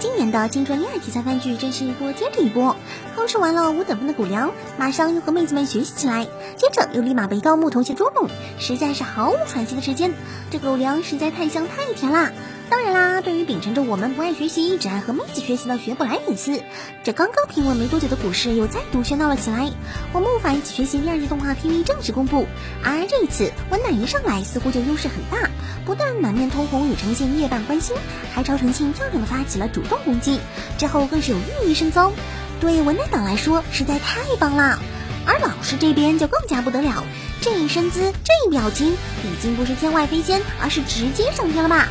T 年的青春恋爱题材番剧真是一波接着一波。刚吃完了五等分的狗粮，马上又和妹子们学习起来，接着又立马被高木同学捉弄，实在是毫无喘息的时间。这狗粮实在太香太甜啦！当然啦，对于秉承着我们不爱学习，只爱和妹子学习的学不来粉丝，这刚刚平稳没多久的股市又再度喧闹了起来。我们无法一起学习第二季动画 PV 正式公布，而这一次温奶一上来似乎就优势很大，不但满面通红与呈现夜半关心，还朝呈现漂亮的发起了主动攻击，之后更是有寓意深增，对文奶党来说实在太棒了。而老师这边就更加不得了，这一身姿，这一表情，已经不是天外飞仙，而是直接上天了吧？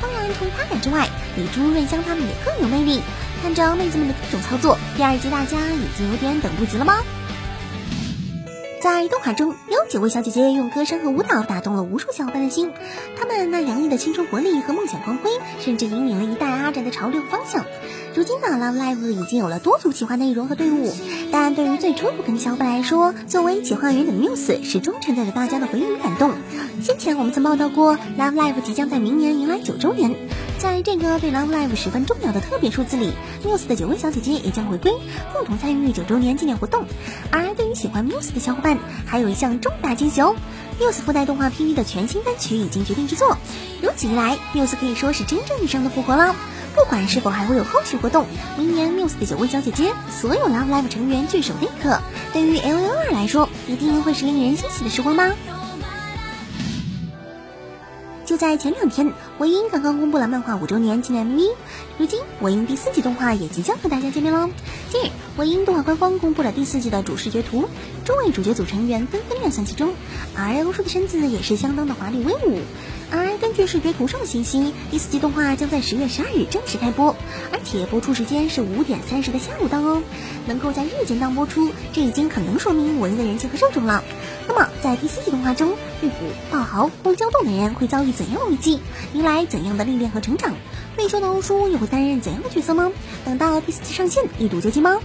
当然，除了他俩之外，比朱润香他们也更有魅力。看着妹子们的各种操作，第二季大家已经有点等不及了吗？在动画中，有几位小姐姐用歌声和舞蹈打动了无数小伙伴的心。她们那洋溢的青春活力和梦想光辉，甚至引领了一代阿宅的潮流方向。如今的 Love Live 已经有了多组企划内容和队伍，但对于最初入坑的小伙伴来说，作为企划员的 Muse 始终承载着大家的回忆与感动。先前我们曾报道过，Love Live 即将在明年迎来九周年，在这个对 Love Live 十分重要的特别数字里，Muse 的九位小姐姐也将回归，共同参与九周年纪念活动。而对于喜欢 Muse 的小伙伴，还有一项重大惊喜哦！Muse 附带动画 PV 的全新单曲已经决定制作，如此一来，Muse 可以说是真正意义上的复活了。不管是否还会有后续活动，明年 Muse 的九位小姐姐，所有 Love Live 成员聚首那一刻，对于 L O 二来说，一定会是令人欣喜的时光吧。就在前两天，唯英刚刚公布了漫画五周年纪念 MV，如今唯英第四季动画也即将和大家见面喽。近日，唯英动画官方公布了第四季的主视觉图，众位主角组成员纷纷亮相其中，而欧叔的身子也是相当的华丽威武。而根据视觉图上的信息，第四季动画将在十月十二日正式开播，而且播出时间是五点三十的下午档哦。能够在日间档播出，这已经很能说明我音的人气和受众了。那么，在第四季动画中，玉谷、爆豪、荒郊洞等人会遭遇怎样的危机，迎来怎样的历练和成长？退休的欧叔又会担任怎样的角色吗？等到第四季上线，一睹究竟吗？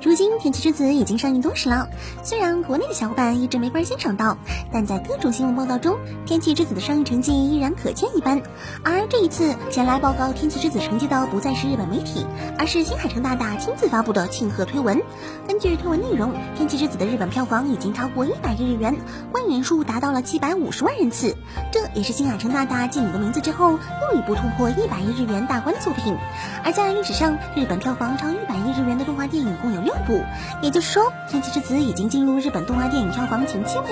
如今《天气之子》已经上映多时了，虽然国内的小伙伴一直没法欣赏到，但在各种新闻报道中，《天气之子》的上映成绩依然可见一斑。而这一次前来报告《天气之子》成绩的不再是日本媒体，而是新海诚大大亲自发布的庆贺推文。根据推文内容，《天气之子》的日本票房已经超过一百亿日元，观影人数达到了七百五十万人次，这也是新海诚大大继你的名字之后又一部突破一百亿日元大关的作品。而在历史上，日本票房超一百亿日元的动画电影共有六六部，也就是说，《天气之子》已经进入日本动画电影票房前七位。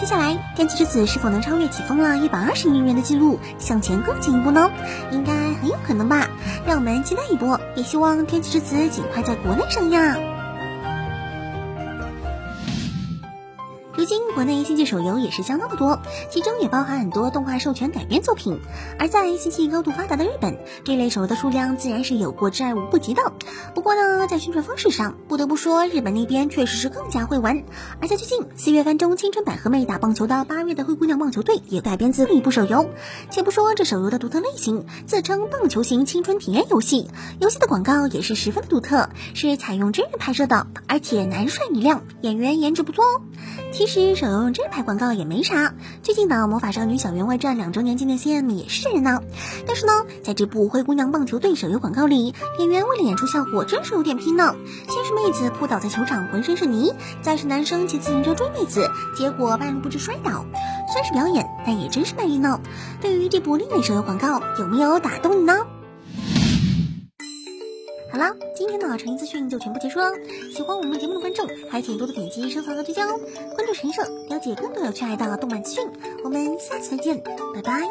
接下来，《天气之子》是否能超越起风了一百二十亿日元的记录，向前更进一步呢？应该很有可能吧。让我们期待一波，也希望《天气之子》尽快在国内上映。如今国内星际手游也是相当的多，其中也包含很多动画授权改编作品。而在星际高度发达的日本，这类手游的数量自然是有过之而无不及的。不过呢，在宣传方式上，不得不说日本那边确实是更加会玩。而在最近四月番中青春百合妹打棒球的八月的灰姑娘棒球队也改编自另一部手游。且不说这手游的独特类型，自称棒球型青春体验游戏，游戏的广告也是十分的独特，是采用真人拍摄的，而且男帅女靓，演员颜值不错哦。其实手游用这拍广告也没啥，最近的《魔法少女小圆外传》两周年纪念 CM 也是人呢。但是呢，在这部灰姑娘棒球队手游广告里，演员为了演出效果，真是有点拼呢。先是妹子扑倒在球场，浑身是泥，再是男生骑自行车追妹子，结果半路不知摔倒。虽是表演，但也真是卖力呢。对于这部另类手游广告，有没有打动你呢？好了，今天的成音资讯就全部结束了。喜欢我们节目的观众，还请多多点击收藏和推荐哦。关注神社，了解更多有趣爱的动漫资讯。我们下期再见，拜拜。